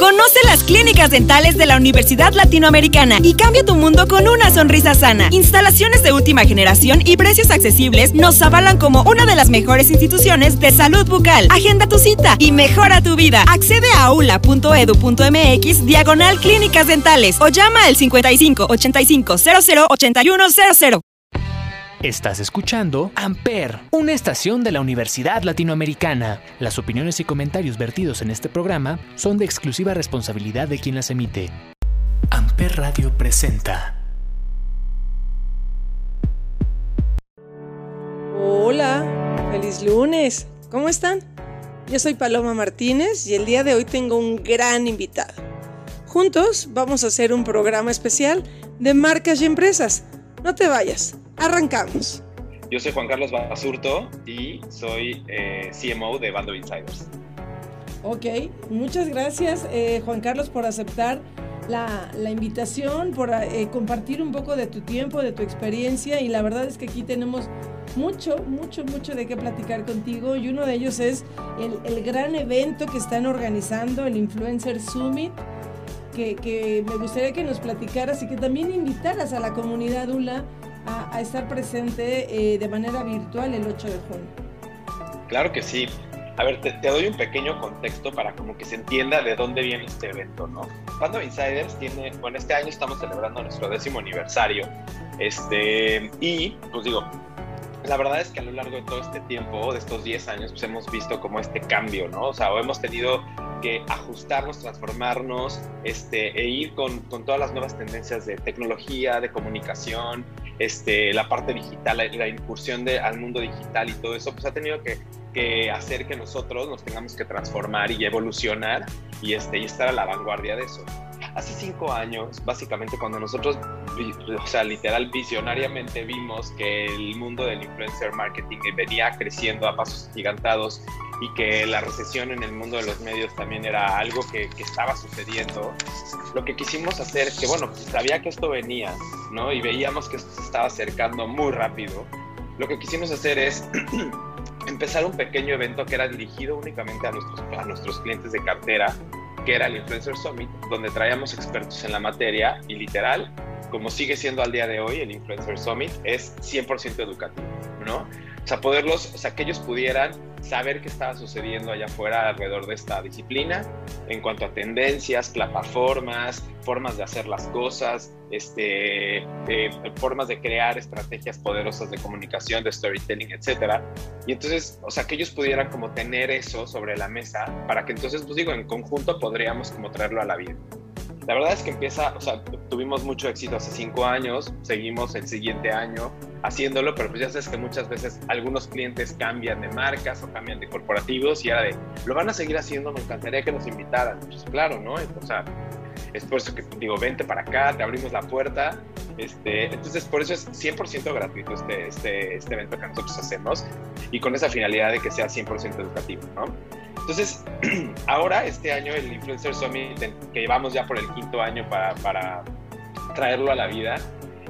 Conoce las clínicas dentales de la Universidad Latinoamericana y cambia tu mundo con una sonrisa sana. Instalaciones de última generación y precios accesibles nos avalan como una de las mejores instituciones de salud bucal. Agenda tu cita y mejora tu vida. Accede a aula.edu.mx diagonal clínicas dentales o llama al 55 85 00 81 00. Estás escuchando Amper, una estación de la Universidad Latinoamericana. Las opiniones y comentarios vertidos en este programa son de exclusiva responsabilidad de quien las emite. Amper Radio presenta. Hola, feliz lunes. ¿Cómo están? Yo soy Paloma Martínez y el día de hoy tengo un gran invitado. Juntos vamos a hacer un programa especial de marcas y empresas. No te vayas. Arrancamos. Yo soy Juan Carlos Basurto y soy eh, CMO de Bando Insiders. Ok, muchas gracias eh, Juan Carlos por aceptar la, invitación, por eh, compartir un poco de tu tiempo, de tu experiencia y la verdad es que aquí tenemos mucho, mucho, mucho de qué platicar contigo y uno de ellos es el, el gran evento que están organizando, el Influencer Summit. Que, que, me gustaría que nos platicaras y que también invitaras a la comunidad ULA a, estar presente eh, de manera virtual el 8 de junio. Claro que sí. A ver, te, doy un pequeño contexto para como que se entienda de dónde viene este evento, ¿no? Cuando Insiders tiene, bueno, este año estamos celebrando nuestro décimo aniversario, este, y pues digo, la verdad es que a lo largo de todo este tiempo, de estos 10 años, pues hemos visto como este cambio, ¿no? O sea, hemos tenido que ajustarnos, transformarnos, este, e ir con, con todas las nuevas tendencias de tecnología, de comunicación, este, la parte digital, la, incursión de, al mundo digital y todo eso, pues ha tenido que, que, hacer que nosotros nos tengamos que transformar y evolucionar y, este, y estar a la vanguardia de eso. Hace cinco años, básicamente cuando nosotros, o sea, literal, visionariamente vimos que el mundo del influencer marketing venía creciendo a pasos gigantados y que la recesión en el mundo de los medios también era algo que, que estaba sucediendo, lo que quisimos hacer, que bueno, pues sabía que esto venía, ¿no? Y veíamos que esto se estaba acercando muy rápido, lo que quisimos hacer es empezar un pequeño evento que era dirigido únicamente a nuestros, a nuestros clientes de cartera, que era el Influencer Summit, donde traíamos expertos en la materia y literal, como sigue siendo al día de hoy, el Influencer Summit es 100% educativo, ¿no? O sea, poderlos, o sea, que ellos pudieran saber qué estaba sucediendo allá afuera alrededor de esta disciplina en cuanto a tendencias, plataformas, formas de hacer las cosas, este, eh, formas de crear estrategias poderosas de comunicación, de storytelling, etcétera. Y entonces, o sea, que ellos pudieran como tener eso sobre la mesa para que entonces, pues digo, en conjunto podríamos como traerlo a la vida. La verdad es que empieza, o sea, tuvimos mucho éxito hace cinco años, seguimos el siguiente año haciéndolo, pero pues ya sabes que muchas veces algunos clientes cambian de marcas o cambian de corporativos y ahora de, lo van a seguir haciendo, me encantaría que nos invitaran. Pues claro, ¿no? O sea, es por eso que digo, vente para acá, te abrimos la puerta. Este, entonces, por eso es 100% gratuito este, este, este evento que nosotros hacemos y con esa finalidad de que sea 100% educativo, ¿no? Entonces, ahora, este año, el Influencer Summit, que llevamos ya por el quinto año para, para traerlo a la vida,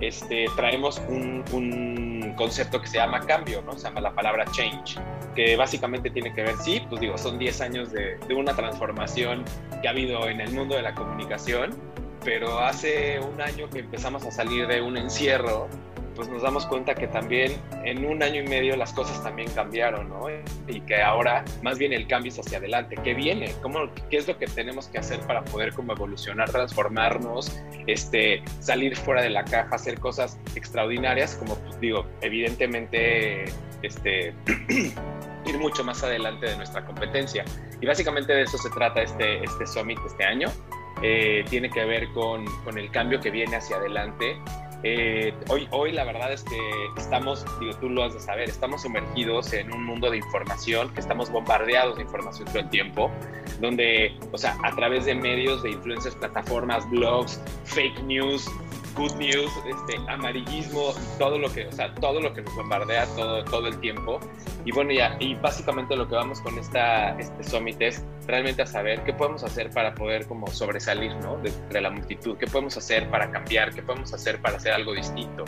este, traemos un, un, concepto que se llama cambio, ¿no? Se llama la palabra change, que básicamente tiene que ver, sí, pues digo, son 10 años de, de una transformación que ha habido en el mundo de la comunicación, pero hace un año que empezamos a salir de un encierro pues nos damos cuenta que también en un año y medio las cosas también cambiaron, ¿no? Y que ahora más bien el cambio es hacia adelante. ¿Qué viene? ¿Cómo, ¿Qué es lo que tenemos que hacer para poder como evolucionar, transformarnos, este, salir fuera de la caja, hacer cosas extraordinarias? Como pues, digo, evidentemente, este, ir mucho más adelante de nuestra competencia. Y básicamente de eso se trata este, este summit este año. Eh, tiene que ver con, con el cambio que viene hacia adelante eh, hoy, hoy la verdad es que estamos, digo, tú lo has de saber, estamos sumergidos en un mundo de información, que estamos bombardeados de información todo el tiempo, donde, o sea, a través de medios, de influencias, plataformas, blogs, fake news, good news, este, amarillismo, todo lo que, o sea, todo lo que nos bombardea todo, todo el tiempo. Y bueno, ya, y básicamente lo que vamos con esta, este summit es realmente a saber qué podemos hacer para poder como sobresalir, ¿no? De, de la multitud, qué podemos hacer para cambiar, qué podemos hacer para hacer algo distinto,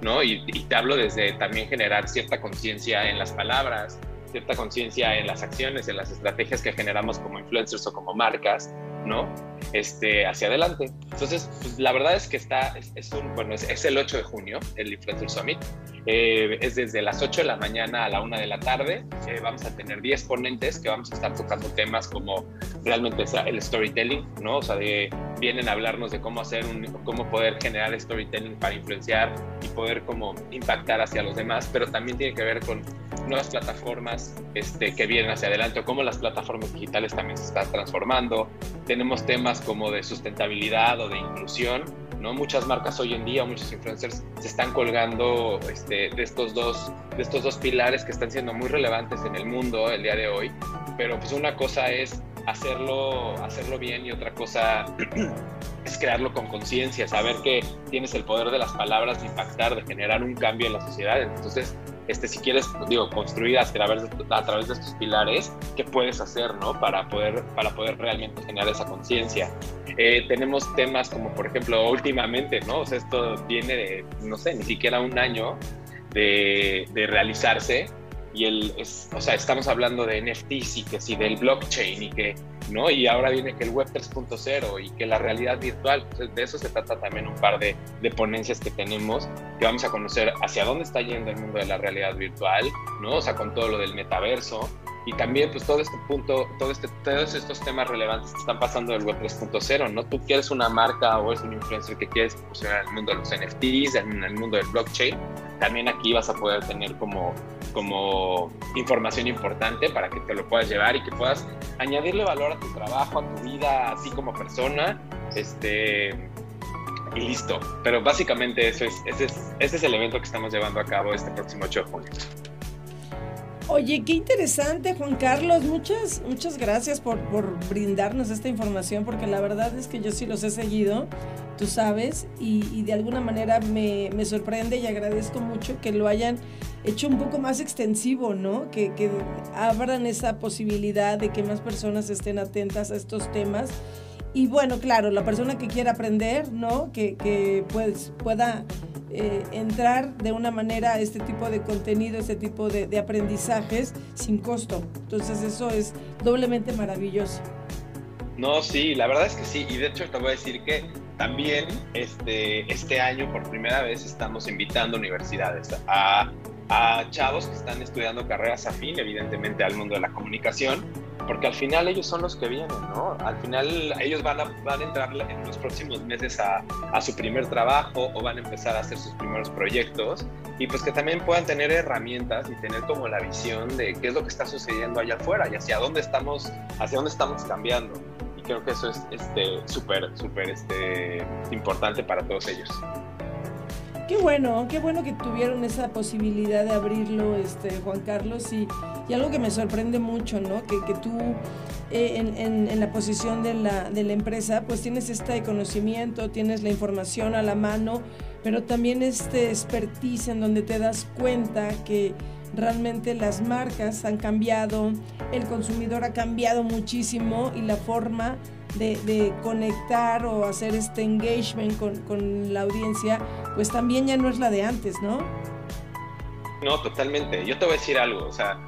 ¿no? Y, y te hablo desde también generar cierta conciencia en las palabras, cierta conciencia en las acciones, en las estrategias que generamos como influencers o como marcas, ¿no? Este, hacia adelante. Entonces, pues, la verdad es que está, es, un, bueno, es, el 8 de junio, el Influencer Summit. Eh, es desde las 8 de la mañana a la 1 de la tarde. Eh, vamos a tener 10 ponentes que vamos a estar tocando temas como realmente el storytelling, ¿no? O sea, de, vienen a hablarnos de cómo hacer un, cómo poder generar storytelling para influenciar y poder como impactar hacia los demás, pero también tiene que ver con nuevas plataformas este, que vienen hacia adelante o cómo las plataformas digitales también se están transformando. Tenemos temas como de sustentabilidad o de inclusión, ¿no? Muchas marcas hoy en día, muchos influencers se están colgando este, de, estos dos, de estos dos pilares que están siendo muy relevantes en el mundo el día de hoy, pero pues una cosa es hacerlo, hacerlo bien y otra cosa es crearlo con conciencia, saber que tienes el poder de las palabras de impactar, de generar un cambio en la sociedad. Entonces, este, si quieres, digo, construir a través, de, a través de estos pilares, ¿qué puedes hacer, no? Para poder, para poder realmente generar esa conciencia. Eh, tenemos temas como, por ejemplo, últimamente, ¿no? O sea, esto viene de, no sé, ni siquiera un año de, de realizarse y el, es, o sea, estamos hablando de NFTs y que sí, del blockchain y que, ¿no? Y ahora viene que el Web 3.0 y que la realidad virtual, pues de eso se trata también un par de, de, ponencias que tenemos, que vamos a conocer hacia dónde está yendo el mundo de la realidad virtual, ¿no? O sea, con todo lo del metaverso, y también pues todo este punto, todo este, todos estos temas relevantes que están pasando del web 3.0, ¿no? Tú quieres una marca o eres un influencer que quieres en el mundo de los NFTs, en el mundo del blockchain, también aquí vas a poder tener como, como información importante para que te lo puedas llevar y que puedas añadirle valor a tu trabajo, a tu vida, así como persona, este, y listo. Pero básicamente eso es, ese es, ese es el evento que estamos llevando a cabo este próximo 8 de junio. Oye, qué interesante, Juan Carlos. Muchas, muchas gracias por, brindarnos esta información, porque la verdad es que yo sí los he seguido, tú sabes, y, de alguna manera me, sorprende y agradezco mucho que lo hayan hecho un poco más extensivo, ¿no? Que, que abran esa posibilidad de que más personas estén atentas a estos temas. Y bueno, claro, la persona que quiera aprender, ¿no? Que, que pues, pueda eh, entrar de una manera a este tipo de contenido, este tipo de, aprendizajes sin costo. Entonces eso es doblemente maravilloso. No, sí, la verdad es que sí. Y de hecho te voy a decir que también este, este año por primera vez estamos invitando universidades a, a chavos que están estudiando carreras afín, evidentemente, al mundo de la comunicación porque al final ellos son los que vienen, ¿no? Al final ellos van a, van a entrar en los próximos meses a, a, su primer trabajo o van a empezar a hacer sus primeros proyectos y pues que también puedan tener herramientas y tener como la visión de qué es lo que está sucediendo allá afuera y hacia dónde estamos, hacia dónde estamos cambiando. Y creo que eso es súper, este, súper este, importante para todos ellos. Qué bueno, qué bueno que tuvieron esa posibilidad de abrirlo, este, Juan Carlos, y, algo que me sorprende mucho, ¿no? Que, tú eh, en, en, la posición de la, empresa, pues tienes este conocimiento, tienes la información a la mano, pero también este expertise en donde te das cuenta que realmente las marcas han cambiado, el consumidor ha cambiado muchísimo y la forma de, conectar o hacer este engagement con, la audiencia, pues también ya no es la de antes, ¿no? No, totalmente. Yo te voy a decir algo, o sea,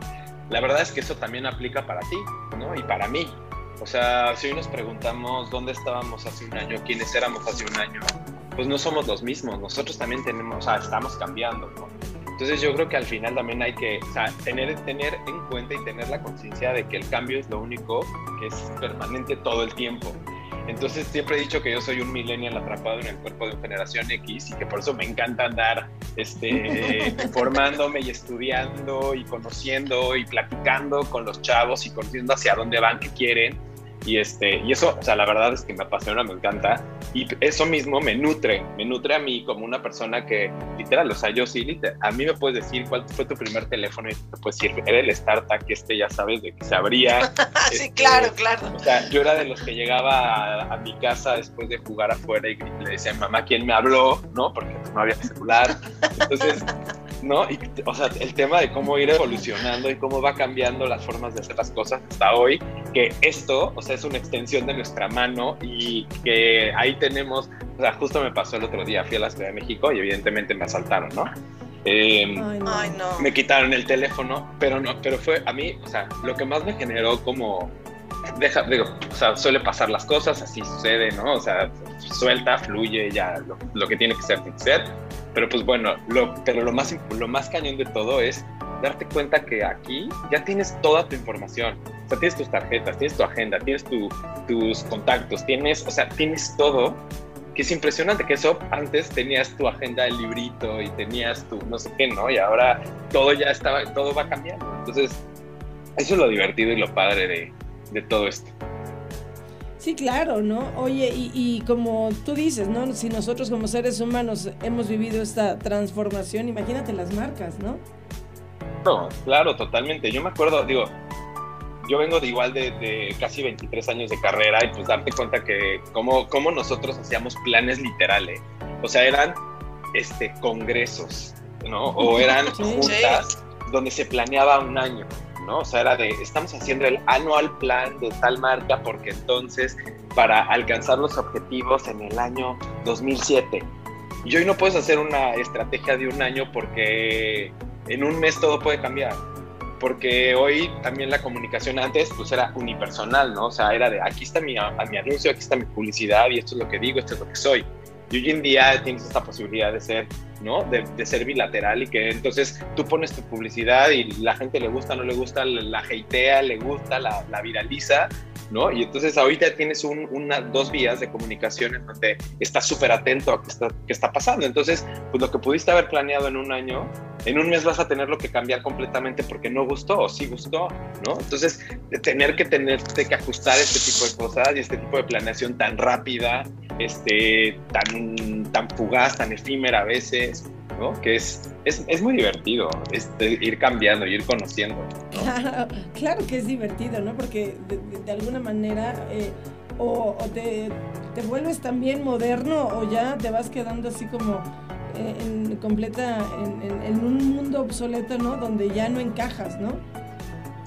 la verdad es que eso también aplica para ti, ¿no? Y para mí. O sea, si hoy nos preguntamos dónde estábamos hace un año, quiénes éramos hace un año, pues no somos los mismos. Nosotros también tenemos, o sea, estamos cambiando, ¿no? Entonces yo creo que al final también hay que o sea, tener, tener en cuenta y tener la conciencia de que el cambio es lo único que es permanente todo el tiempo. Entonces siempre he dicho que yo soy un millennial atrapado en el cuerpo de generación X y que por eso me encanta andar este, formándome y estudiando y conociendo y platicando con los chavos y conociendo hacia dónde van, qué quieren y, este, y eso, o sea, la verdad es que me apasiona, me encanta. Y eso mismo me nutre, me nutre a mí como una persona que, literal, o sea, yo sí, literal, a mí me puedes decir cuál fue tu primer teléfono y te puedes decir, era el startup, que este ya sabes de que se abría. sí, este, claro, claro. O sea, yo era de los que llegaba a, mi casa después de jugar afuera y le decía, mamá, ¿quién me habló? ¿No? Porque no había celular. Entonces, ¿no? Y, o sea, el tema de cómo ir evolucionando y cómo va cambiando las formas de hacer las cosas hasta hoy, que esto, o sea, es una extensión de nuestra mano y que ahí tenemos, o sea, justo me pasó el otro día, fui a la Ciudad de México y evidentemente me asaltaron, ¿no? Em, Ay, no. Me quitaron el teléfono, pero no, pero fue a mí, o sea, lo que más me generó como deja, digo, o sea, suele pasar las cosas, así sucede, ¿no? O sea, suelta, fluye, ya lo, que tiene que ser, tiene que ser. Pero pues bueno, lo, pero lo más, lo más cañón de todo es darte cuenta que aquí ya tienes toda tu información. O sea, tienes tus tarjetas, tienes tu agenda, tienes tus contactos, tienes, o sea, tienes todo. Que es impresionante que eso antes tenías tu agenda el librito y tenías tu no sé qué, ¿no? Y ahora todo ya estaba, todo va cambiando. Entonces, eso es lo divertido y lo padre de, de todo esto. Sí, claro, ¿no? Oye, y, y, como tú dices, ¿no? Si nosotros como seres humanos hemos vivido esta transformación, imagínate las marcas, ¿no? No, claro, totalmente. Yo me acuerdo, digo, yo vengo de igual de, casi 23 años de carrera y pues darte cuenta que como, como nosotros hacíamos planes literales. O sea, eran este, congresos, ¿no? O eran juntas donde se planeaba un año. ¿No? O sea, era de, estamos haciendo el anual plan de tal marca porque entonces para alcanzar los objetivos en el año 2007. Y hoy no puedes hacer una estrategia de un año porque en un mes todo puede cambiar. Porque hoy también la comunicación antes pues era unipersonal, ¿no? O sea, era de aquí está mi, mi anuncio, aquí está mi publicidad y esto es lo que digo, esto es lo que soy. Y hoy en día tienes esta posibilidad de ser, ¿no? De, ser bilateral y que entonces tú pones tu publicidad y la gente le gusta, no le gusta, la hatea, le gusta, la, la viraliza, ¿no? Y entonces ahorita tienes un, una, dos vías de comunicación en donde estás súper atento a qué está, qué está pasando. Entonces, pues lo que pudiste haber planeado en un año, en un mes vas a tenerlo que cambiar completamente porque no gustó o sí gustó, ¿no? Entonces, tener que tenerte que ajustar este tipo de cosas y este tipo de planeación tan rápida, este, tan, tan fugaz, tan efímera a veces, ¿no? Que es, es, es muy divertido este, ir cambiando, ir conociendo. Claro, que es divertido, ¿no? Porque de, alguna manera eh, o, te, te, vuelves también moderno o ya te vas quedando así como en completa, en, en, un mundo obsoleto, ¿no? Donde ya no encajas, ¿no?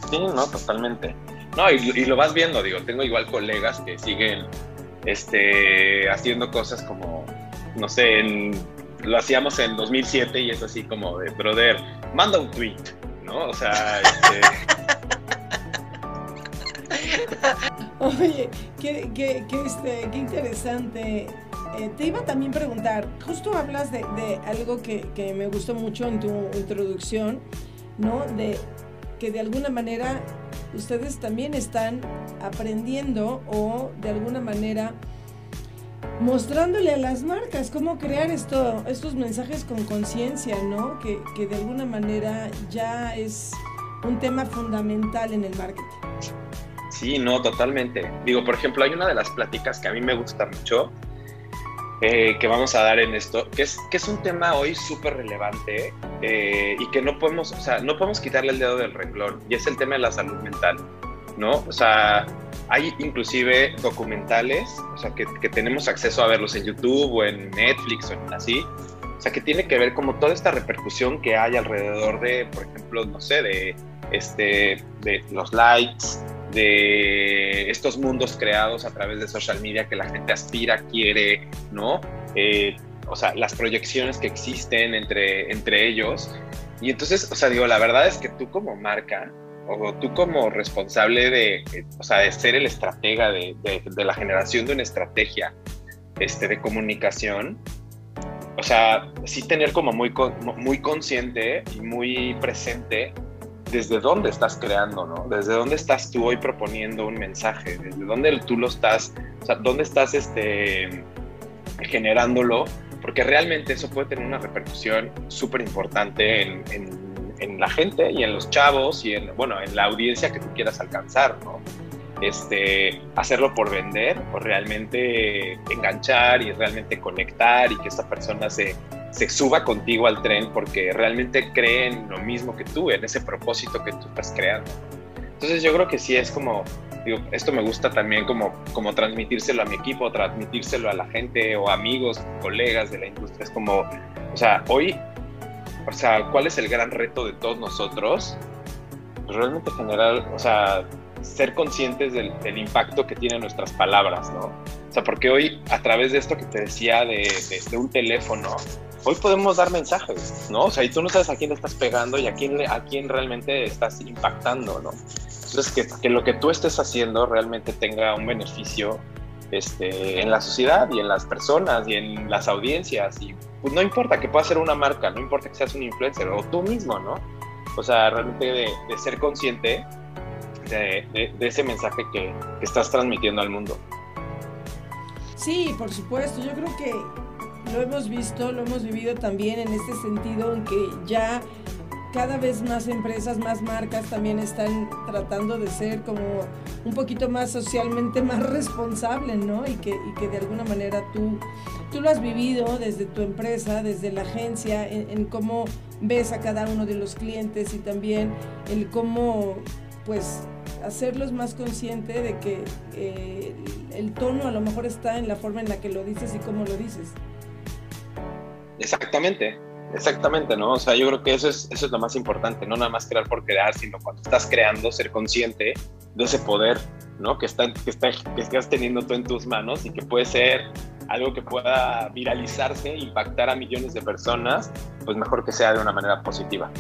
Sí, no, totalmente. No, y, y lo vas viendo, digo, tengo igual colegas que siguen este, haciendo cosas como, no sé, lo hacíamos en 2007 y es así como de, brother, manda un tweet, ¿no? O sea, este... Oye, qué, qué, qué, este, qué interesante. Eh, te iba también a preguntar, justo hablas de, algo que, que, me gustó mucho en tu introducción, ¿no? De que de alguna manera ustedes también están aprendiendo o de alguna manera mostrándole a las marcas cómo crear esto, estos mensajes con conciencia, ¿no? Que, que, de alguna manera ya es un tema fundamental en el marketing. Sí, no, totalmente. Digo, por ejemplo, hay una de las pláticas que a mí me gusta mucho, eh, que vamos a dar en esto, que es, que es un tema hoy súper relevante eh, y que no podemos, o sea, no podemos quitarle el dedo del renglón, y es el tema de la salud mental, ¿no? O sea, hay inclusive documentales, o sea, que, que tenemos acceso a verlos en YouTube o en Netflix o en así, o sea, que tiene que ver como toda esta repercusión que hay alrededor de, por ejemplo, no sé, de, este, de los likes, de estos mundos creados a través de social media que la gente aspira, quiere, ¿no? Eh, o sea, las proyecciones que existen entre, entre ellos. Y entonces, o sea, digo, la verdad es que tú como marca, o tú como responsable de, o sea, de ser el estratega de, de, la generación de una estrategia este, de comunicación, o sea, sí tener como muy, muy consciente y muy presente desde dónde estás creando, ¿no? Desde dónde estás tú hoy proponiendo un mensaje, desde dónde tú lo estás, o sea, dónde estás este, generándolo, porque realmente eso puede tener una repercusión súper importante en, la gente y en los chavos y en, bueno, en la audiencia que tú quieras alcanzar, ¿no? Este, hacerlo por vender o realmente enganchar y realmente conectar y que esta persona se, se suba contigo al tren porque realmente creen lo mismo que tú, en ese propósito que tú estás creando. Entonces yo creo que sí es como, digo, esto me gusta también como, como transmitírselo a mi equipo, transmitírselo a la gente o amigos, colegas de la industria. Es como, o sea, hoy, o sea, ¿cuál es el gran reto de todos nosotros? Pues realmente generar, o sea, ser conscientes del, impacto que tienen nuestras palabras, ¿no? O sea, porque hoy a través de esto que te decía de, de un teléfono, hoy podemos dar mensajes, ¿no? O sea, y tú no sabes a quién le estás pegando y a quién, a quién realmente estás impactando, ¿no? Entonces, que, que, lo que tú estés haciendo realmente tenga un beneficio este, en la sociedad y en las personas y en las audiencias. Y pues no importa que pueda ser una marca, no importa que seas un influencer o tú mismo, ¿no? O sea, realmente de, de ser consciente de, de, ese mensaje que, que estás transmitiendo al mundo. Sí, por supuesto. Yo creo que lo hemos visto, lo hemos vivido también en este sentido en que ya cada vez más empresas, más marcas también están tratando de ser como un poquito más socialmente más responsables, ¿no? Y que, y que de alguna manera tú, tú lo has vivido desde tu empresa, desde la agencia, en, cómo ves a cada uno de los clientes y también el cómo, pues, hacerlos más conscientes de que eh, el tono a lo mejor está en la forma en la que lo dices y cómo lo dices. Exactamente, exactamente, ¿no? O sea, yo creo que eso es, eso es lo más importante, no nada más crear por crear, sino cuando estás creando, ser consciente de ese poder, ¿no? Que, está, que, está, que estás teniendo tú en tus manos y que puede ser algo que pueda viralizarse, impactar a millones de personas, pues mejor que sea de una manera positiva.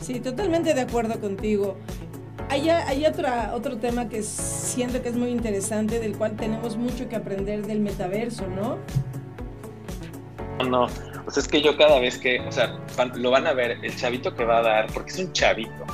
Sí, totalmente de acuerdo contigo. Hay, hay otra, otro tema que siento que es muy interesante, del cual tenemos mucho que aprender del metaverso, ¿no? No, pues es que yo cada vez que, o sea, lo van a ver, el chavito que va a dar, porque es un chavito,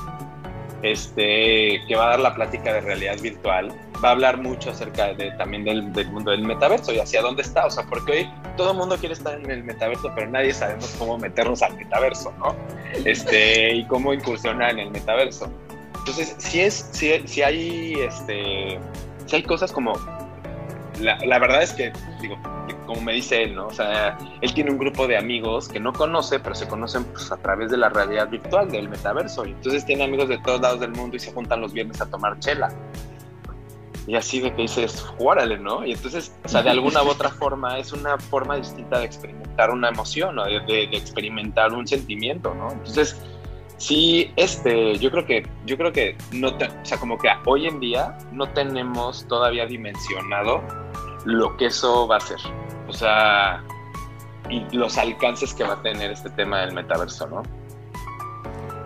este, que va a dar la plática de realidad virtual, va a hablar mucho acerca de, también del, del, mundo del metaverso y hacia dónde está, o sea, porque hoy todo el mundo quiere estar en el metaverso, pero nadie sabemos cómo meternos al metaverso, ¿no? Este, y cómo incursionar en el metaverso. Entonces, si es, si, si hay, este, si hay cosas como, la, la verdad es que, digo, como me dice él, ¿no? O sea, él tiene un grupo de amigos que no conoce, pero se conocen pues, a través de la realidad virtual, del metaverso. Y entonces tiene amigos de todos lados del mundo y se juntan los viernes a tomar chela. Y así de que dices, órale, ¿no? Y entonces, o sea, de alguna u otra forma es una forma distinta de experimentar una emoción, ¿no? de, de, de experimentar un sentimiento, ¿no? Entonces, sí, este, yo creo que, yo creo que no, te, o sea, como que hoy en día no tenemos todavía dimensionado lo que eso va a ser o sea, y los alcances que va a tener este tema del metaverso, ¿no?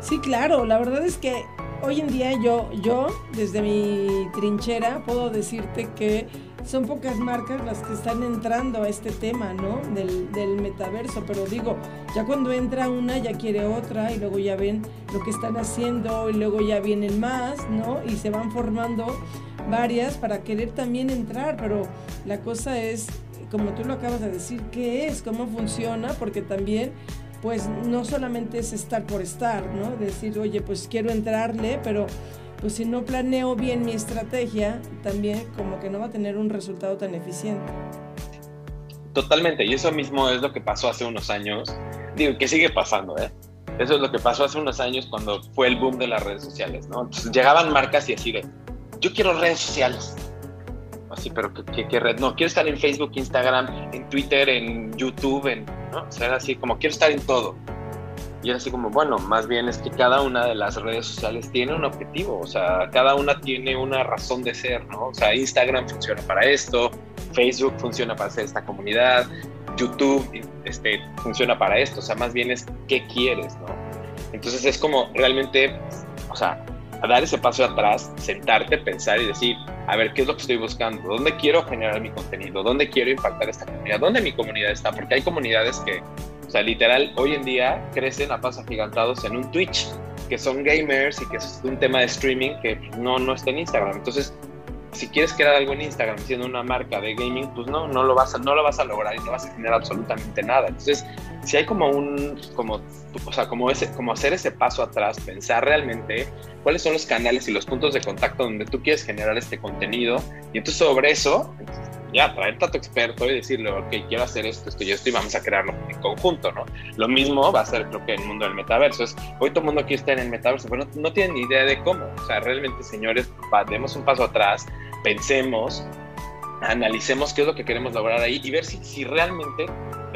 Sí, claro, la verdad es que hoy en día yo, yo desde mi trinchera puedo decirte que son pocas marcas las que están entrando a este tema, ¿no? Del, del, metaverso, pero digo, ya cuando entra una ya quiere otra y luego ya ven lo que están haciendo y luego ya vienen más, ¿no? Y se van formando varias para querer también entrar, pero la cosa es como tú lo acabas de decir, qué es, cómo funciona, porque también pues no solamente es estar por estar, ¿no? Decir, oye, pues quiero entrarle, pero pues si no planeo bien mi estrategia, también como que no va a tener un resultado tan eficiente. Totalmente, y eso mismo es lo que pasó hace unos años, digo, que sigue pasando, ¿eh? Eso es lo que pasó hace unos años cuando fue el boom de las redes sociales, ¿no? Entonces llegaban marcas y así de, yo quiero redes sociales, así, pero ¿qué, qué, red? No, quiero estar en Facebook, Instagram, en Twitter, en YouTube, en, ¿no? O sea, así como quiero estar en todo. Y era así como, bueno, más bien es que cada una de las redes sociales tiene un objetivo, o sea, cada una tiene una razón de ser, ¿no? O sea, Instagram funciona para esto, Facebook funciona para hacer esta comunidad, YouTube este, funciona para esto, o sea, más bien es qué quieres, ¿no? Entonces es como realmente, o sea, dar ese paso atrás, sentarte, pensar y decir, a ver, ¿qué es lo que estoy buscando? ¿Dónde quiero generar mi contenido? ¿Dónde quiero impactar esta comunidad? ¿Dónde mi comunidad está? Porque hay comunidades que, o sea, literal, hoy en día crecen a pasos agigantados en un Twitch, que son gamers y que es un tema de streaming que no, no está en Instagram. Entonces, si quieres crear algo en Instagram siendo una marca de gaming, pues no, no lo vas a, no lo vas a lograr y no vas a generar absolutamente nada. Entonces, si hay como un, como, o sea, como ese, como hacer ese paso atrás, pensar realmente cuáles son los canales y los puntos de contacto donde tú quieres generar este contenido y entonces sobre eso, ya, traerte a tu experto y decirle, ok, quiero hacer esto, esto y esto y vamos a crearlo en conjunto, ¿no? Lo mismo va a ser, creo que, en el mundo del metaverso. Es, hoy todo el mundo quiere estar en el metaverso, pero no, no tienen ni idea de cómo. O sea, realmente, señores, demos un paso atrás, pensemos, analicemos qué es lo que queremos lograr ahí y ver si, si realmente,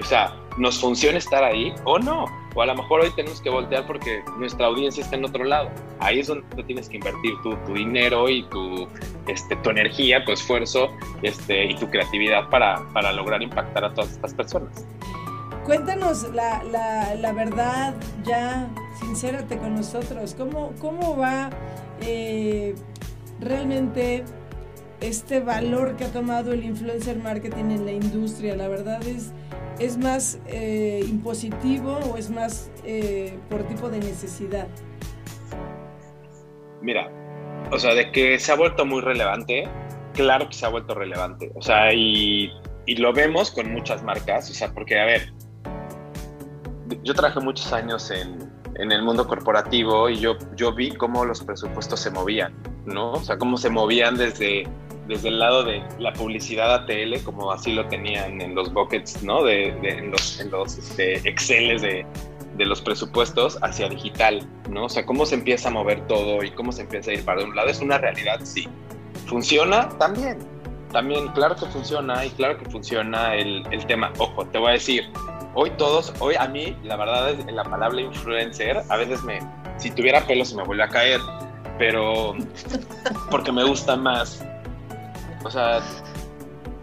o sea, nos funciona estar ahí o no. O a lo mejor hoy tenemos que voltear porque nuestra audiencia está en otro lado. Ahí es donde tienes que invertir tu, tu dinero y tu, este, tu energía, tu esfuerzo este, y tu creatividad para, para lograr impactar a todas estas personas. Cuéntanos la, la, la verdad ya, sincérate con nosotros. ¿Cómo, cómo va eh, realmente este valor que ha tomado el influencer marketing en la industria. La verdad es, es más eh, impositivo o es más eh, por tipo de necesidad. Mira, o sea, de que se ha vuelto muy relevante, claro que se ha vuelto relevante. O sea, y, y lo vemos con muchas marcas, o sea, porque, a ver, yo trabajé muchos años en, en el mundo corporativo y yo, yo vi cómo los presupuestos se movían, ¿no? O sea, cómo se movían desde, desde el lado de la publicidad ATL, como así lo tenían en los buckets, ¿no? De, en los, en los este, Exceles de, de los presupuestos hacia digital, ¿no? O sea, cómo se empieza a mover todo y cómo se empieza a ir para un lado. ¿Es una realidad? Sí. ¿Funciona? También. También, claro que funciona y claro que funciona el, el tema. Ojo, te voy a decir, hoy todos, hoy a mí, la verdad es la palabra influencer, a veces me, si tuviera pelo se me vuelve a caer, pero porque me gusta más. O sea,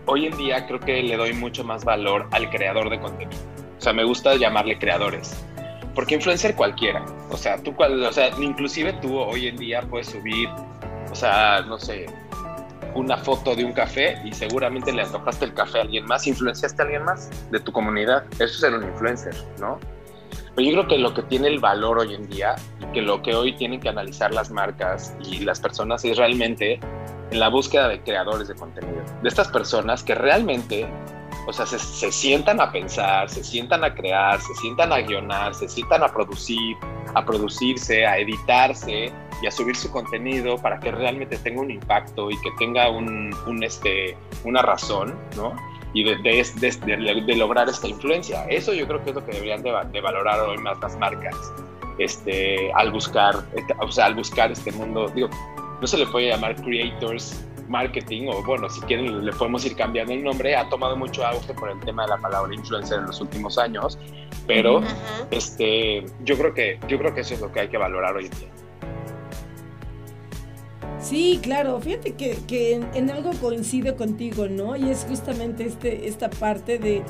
hoy en día creo que le doy mucho más valor al creador de contenido. O sea, me gusta llamarle creadores. Porque influencer cualquiera. O sea, tú, o sea, inclusive tú hoy en día puedes subir, o sea, no sé, una foto de un café y seguramente le antojaste el café a alguien más, influenciaste a alguien más de tu comunidad. Eso es ser un influencer, ¿no? Pero yo creo que lo que tiene el valor hoy en día y que lo que hoy tienen que analizar las marcas y las personas es realmente en la búsqueda de creadores de contenido. De estas personas que realmente, o sea, se, se sientan a pensar, se sientan a crear, se sientan a guionar, se sientan a producir, a producirse, a editarse y a subir su contenido para que realmente tenga un impacto y que tenga un, un este, una razón, ¿no? Y de, de, de, de, lograr esta influencia. Eso yo creo que es lo que deberían de, valorar hoy más las marcas este, al buscar, o sea, al buscar este mundo. Digo, no se le puede llamar creators marketing o bueno, si quieren le podemos ir cambiando el nombre, ha tomado mucho auge por el tema de la palabra influencer en los últimos años, pero uh -huh. este, yo creo que yo creo que eso es lo que hay que valorar hoy en día. Sí, claro, fíjate que, que en, en, algo coincido contigo, ¿no? Y es justamente este, esta parte de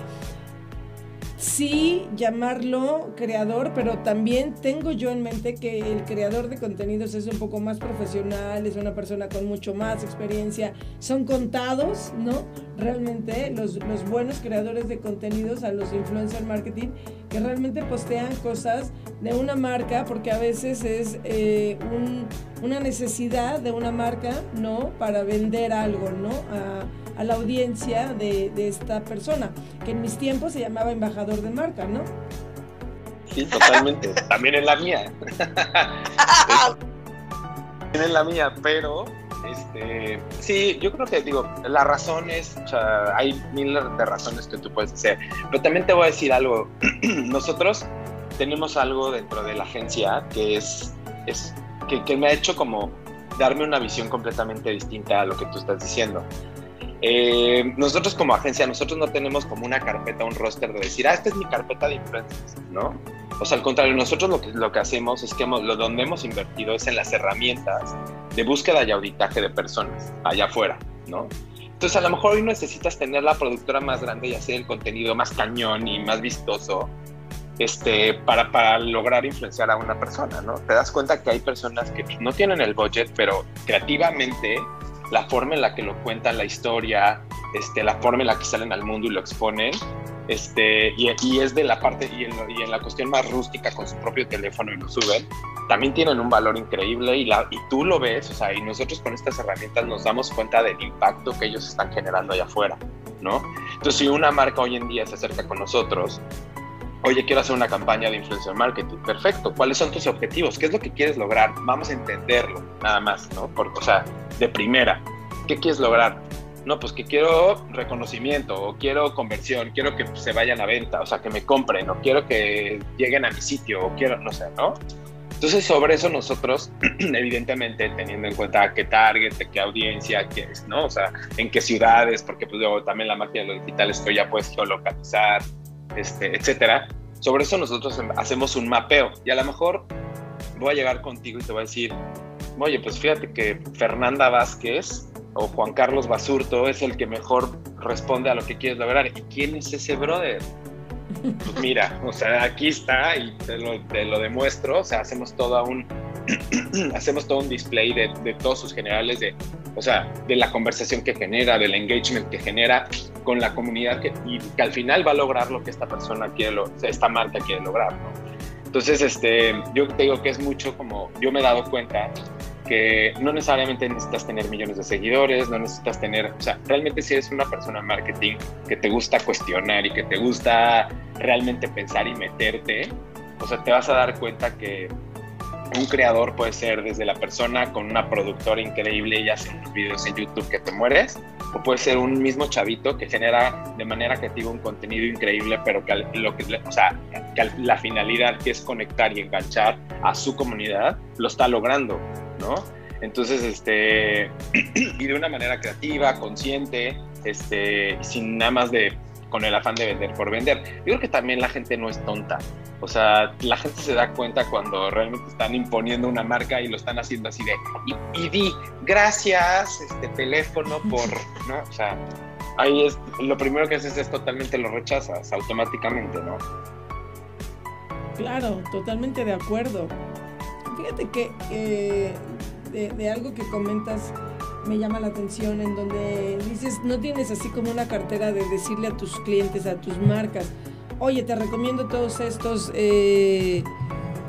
sí llamarlo creador, pero también tengo yo en mente que el creador de contenidos es un poco más profesional, es una persona con mucho más experiencia, son contados, ¿no? Realmente los, los buenos creadores de contenidos a los influencer marketing que realmente postean cosas de una marca porque a veces es eh, un, una necesidad de una marca, ¿no? Para vender algo, ¿no? A la audiencia de, de, esta persona, que en mis tiempos se llamaba embajador de marca, ¿no? Sí, totalmente. También en la mía. También en la mía, pero este, sí, yo creo que digo, la razón es, o sea, hay miles de razones que tú puedes hacer, pero también te voy a decir algo. Nosotros tenemos algo dentro de la agencia que es, es que, que me ha hecho como darme una visión completamente distinta a lo que tú estás diciendo. Eh, nosotros como agencia, nosotros no tenemos como una carpeta, un roster de decir, ah, esta es mi carpeta de influencers, ¿no? O sea, al contrario, nosotros lo que, lo que hacemos es que hemos, lo donde hemos invertido es en las herramientas de búsqueda y auditaje de personas allá afuera, ¿no? Entonces, a lo mejor hoy necesitas tener la productora más grande y hacer el contenido más cañón y más vistoso este, para, para lograr influenciar a una persona, ¿no? Te das cuenta que hay personas que no tienen el budget, pero creativamente la forma en la que lo cuentan la historia, este, la forma en la que salen al mundo y lo exponen, este, y, y es de la parte, y en, la cuestión más rústica con su propio teléfono y lo suben, también tienen un valor increíble y, y tú lo ves, o sea, y nosotros con estas herramientas nos damos cuenta del impacto que ellos están generando allá afuera, ¿no? Entonces, si una marca hoy en día se acerca con nosotros, oye, quiero hacer una campaña de influencer marketing. Perfecto. ¿Cuáles son tus objetivos? ¿Qué es lo que quieres lograr? Vamos a entenderlo, nada más, ¿no? O sea, de primera, ¿qué quieres lograr? No, pues que quiero reconocimiento, o quiero conversión, quiero que se vayan a venta, o sea, que me compren, o quiero que lleguen a mi sitio, o quiero, no sé, ¿no? Entonces, sobre eso nosotros, evidentemente, teniendo en cuenta qué target, qué audiencia, qué es, ¿no? O sea, en qué ciudades, porque pues luego también la magia de lo digital esto ya puedes geolocalizar, este, etcétera. Sobre eso nosotros hacemos un mapeo y a lo mejor voy a llegar contigo y te voy a decir, oye, pues fíjate que Fernanda Vázquez o Juan Carlos Basurto es el que mejor responde a lo que quieres lograr. ¿Y quién es ese brother? Pues mira, o sea, aquí está y te lo, te demuestro, o sea, hacemos toda un, hacemos todo un display de, de, todos sus generales, de, o sea, de la conversación que genera, del engagement que genera con la comunidad que, y que al final va a lograr lo que esta persona quiere, lo, esta marca quiere lograr. Entonces, este, yo te digo que es mucho como, yo me he dado cuenta que no necesariamente necesitas tener millones de seguidores, no necesitas tener, o sea, realmente si eres una persona en marketing que te gusta cuestionar y que te gusta realmente pensar y meterte, o sea, te vas a dar cuenta que un creador puede ser desde la persona con una productora increíble y hace videos en YouTube que te mueres, o puede ser un mismo chavito que genera de manera creativa un contenido increíble, pero que, lo que, o sea, la finalidad que es conectar y enganchar a su comunidad lo está logrando, ¿no? Entonces, este, y de una manera creativa, consciente, este, sin nada más de con el afán de vender por vender. Yo creo que también la gente no es tonta. O sea, la gente se da cuenta cuando realmente están imponiendo una marca y lo están haciendo así de, y, di, gracias, este teléfono por, ¿no? O sea, ahí es, lo primero que haces es totalmente lo rechazas automáticamente, ¿no? Claro, totalmente de acuerdo. Fíjate que eh, de, de algo que comentas, me llama la atención en donde dices, no tienes así como una cartera de decirle a tus clientes, a tus marcas, oye, te recomiendo todos estos eh,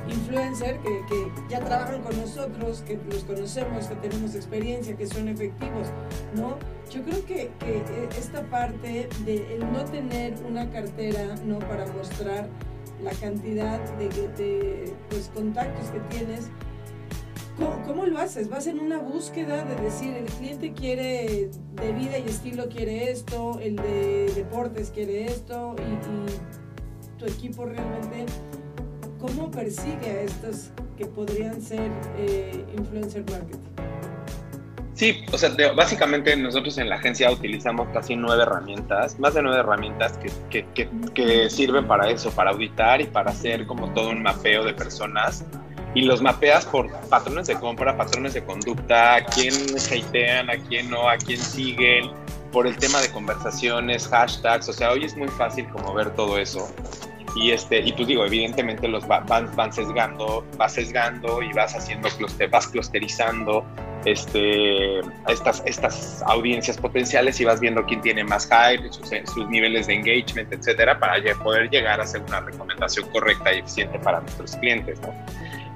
influencers que, ya trabajan con nosotros, que los conocemos, que tenemos experiencia, que son efectivos, ¿no? Yo creo que, esta parte de no tener una cartera, ¿no? Para mostrar la cantidad de, de pues, contactos que tienes, ¿Cómo, lo haces? ¿Vas en una búsqueda de decir, el cliente quiere de vida y estilo quiere esto, el de deportes quiere esto, y, tu equipo realmente, ¿cómo persigue a estos que podrían ser eh, influencer marketing? Sí, o sea, básicamente nosotros en la agencia utilizamos casi nueve herramientas, más de nueve herramientas que, que, que, sirven para eso, para auditar y para hacer como todo un mapeo de personas y los mapeas por patrones de compra, patrones de conducta, a quién hatean, a quién no, a quién siguen, por el tema de conversaciones, hashtags, o sea, hoy es muy fácil como ver todo eso. Y, este, y pues digo, evidentemente los van, van sesgando, vas sesgando y vas haciendo, cluster, vas clusterizando este, estas, estas audiencias potenciales y vas viendo quién tiene más hype, sus, sus niveles de engagement, etcétera, para poder llegar a hacer una recomendación correcta y eficiente para nuestros clientes, ¿no?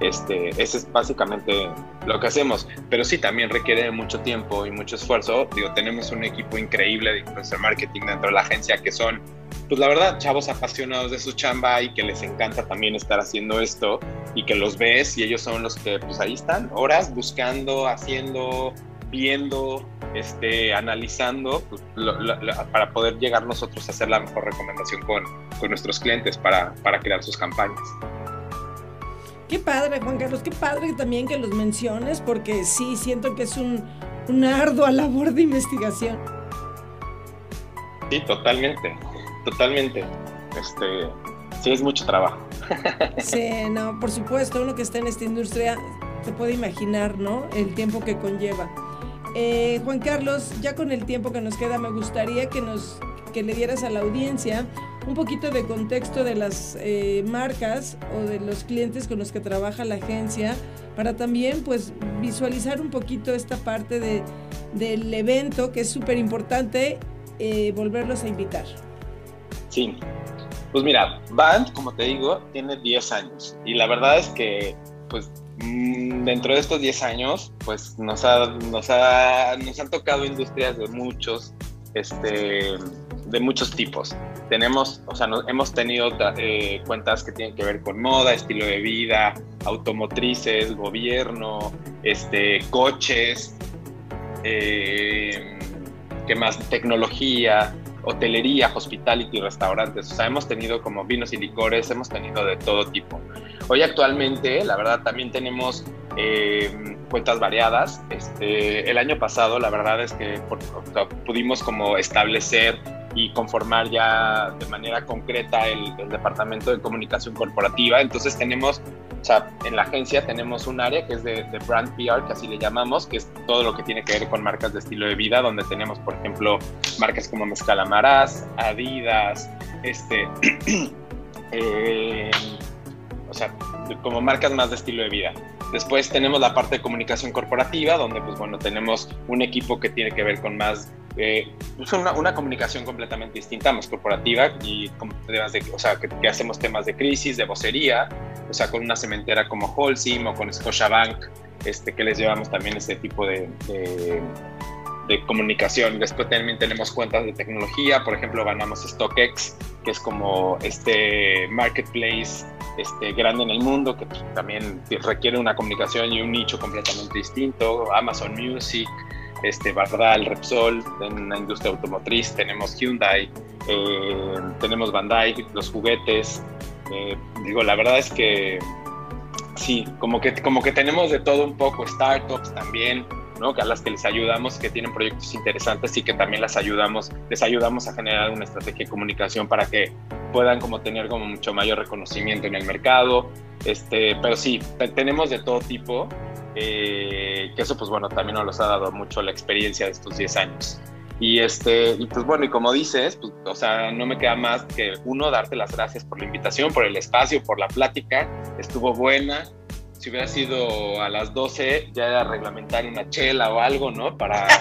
Este, ese es básicamente lo que hacemos. Pero sí, también requiere mucho tiempo y mucho esfuerzo. Digo, tenemos un equipo increíble de influencer marketing dentro de la agencia que son, pues la verdad, chavos apasionados de su chamba y que les encanta también estar haciendo esto y que los ves y ellos son los que, pues ahí están, horas buscando, haciendo, viendo, este, analizando pues, para poder llegar nosotros a hacer la mejor recomendación con, con nuestros clientes para, para crear sus campañas. Qué padre, Juan Carlos, qué padre también que los menciones, porque sí, siento que es un, una ardua labor de investigación. Sí, totalmente, totalmente. Este, sí, es mucho trabajo. Sí, no, por supuesto, uno que está en esta industria se puede imaginar, ¿no? El tiempo que conlleva. Eh, Juan Carlos, ya con el tiempo que nos queda, me gustaría que nos que le dieras a la audiencia un poquito de contexto de las eh, marcas o de los clientes con los que trabaja la agencia para también pues visualizar un poquito esta parte de, del evento que es súper importante eh, volverlos a invitar. Sí, pues mira, Band, como te digo, tiene 10 años y la verdad es que pues mm, dentro de estos 10 años pues nos, ha, nos, ha, nos han tocado industrias de muchos este, de muchos tipos. Tenemos, o sea, hemos tenido eh, cuentas que tienen que ver con moda, estilo de vida, automotrices, gobierno, este, coches, eh, ¿qué más? Tecnología, hotelería, hospitality, restaurantes. O sea, hemos tenido como vinos y licores, hemos tenido de todo tipo. Hoy actualmente, la verdad, también tenemos eh, cuentas variadas. Este, el año pasado, la verdad es que pudimos como establecer y conformar ya de manera concreta el, departamento de comunicación corporativa. Entonces tenemos, o sea, en la agencia tenemos un área que es de, brand PR, que así le llamamos, que es todo lo que tiene que ver con marcas de estilo de vida, donde tenemos, por ejemplo, marcas como Mezcal Amaraz, Adidas, este, eh, o sea, como marcas más de estilo de vida. Después tenemos la parte de comunicación corporativa, donde pues bueno, tenemos un equipo que tiene que ver con más, eh, pues, una, una, comunicación completamente distinta, más corporativa, y como temas de, o sea, que, hacemos temas de crisis, de vocería, o sea, con una cementera como Holcim o con Scotiabank, este, que les llevamos también este tipo de, de, de comunicación. Después también tenemos cuentas de tecnología, por ejemplo, ganamos StockX, que es como este marketplace este, grande en el mundo, que pues, también requiere una comunicación y un nicho completamente distinto, Amazon Music, este, Bardal, Repsol, en la industria automotriz tenemos Hyundai, eh, tenemos Bandai, los juguetes, eh, digo, la verdad es que sí, como que, como que tenemos de todo un poco, startups también, ¿no? a las que les ayudamos, que tienen proyectos interesantes y que también las ayudamos, les ayudamos a generar una estrategia de comunicación para que puedan como tener como mucho mayor reconocimiento en el mercado. Este, pero sí, tenemos de todo tipo, eh, que eso pues bueno, también nos ha dado mucho la experiencia de estos 10 años. Y, este, y pues bueno, y como dices, pues, o sea, no me queda más que uno, darte las gracias por la invitación, por el espacio, por la plática, estuvo buena, si hubiera sido a las 12, ya era reglamentar una chela o algo, ¿no? Para.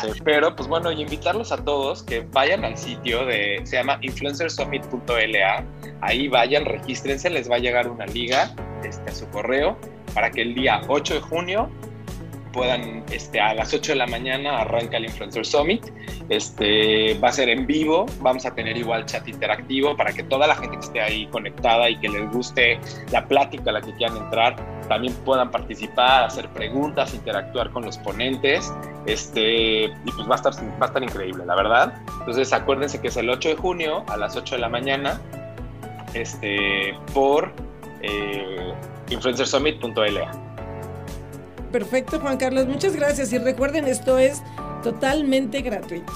Este, pero, pues bueno, y invitarlos a todos que vayan al sitio de. Se llama influencersummit.la. Ahí vayan, regístrense, les va a llegar una liga este, a su correo para que el día 8 de junio puedan, este, a las 8 de la mañana arranca el Influencer Summit. Este, va a ser en vivo, vamos a tener igual chat interactivo para que toda la gente que esté ahí conectada y que les guste la plática a la que quieran entrar, también puedan participar, hacer preguntas, interactuar con los ponentes. Este, y pues va a, estar, va a estar increíble, la verdad. Entonces acuérdense que es el 8 de junio a las 8 de la mañana este, por eh, influencersummit.la. Perfecto, Juan Carlos. Muchas gracias. Y recuerden, esto es totalmente gratuito.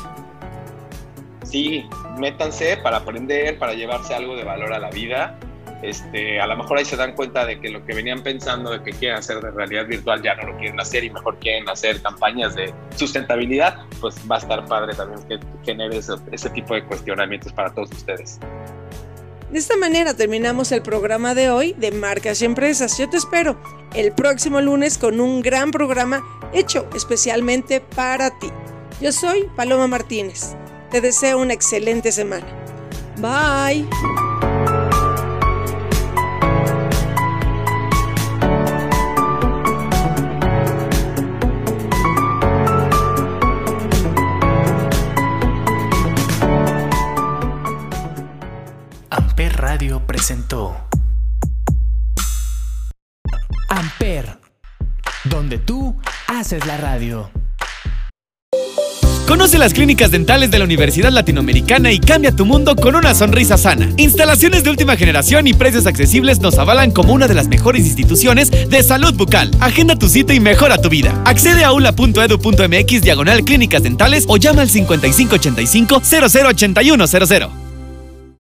Sí, métanse para aprender, para llevarse algo de valor a la vida. Este, a lo mejor ahí se dan cuenta de que lo que venían pensando de que quieren hacer de realidad virtual ya no lo quieren hacer y mejor quieren hacer campañas de sustentabilidad, pues va a estar padre también que genere ese, ese tipo de cuestionamientos para todos ustedes. De esta manera terminamos el programa de hoy de Marcas y Empresas. Yo te espero el próximo lunes con un gran programa hecho especialmente para ti. Yo soy Paloma Martínez. Te deseo una excelente semana. Bye. Amper, donde tú haces la radio. Conoce las clínicas dentales de la Universidad Latinoamericana y cambia tu mundo con una sonrisa sana. Instalaciones de última generación y precios accesibles nos avalan como una de las mejores instituciones de salud bucal. Agenda tu cita y mejora tu vida. Accede a ula.edu.mx diagonal clínicas dentales o llama al 5585 008100.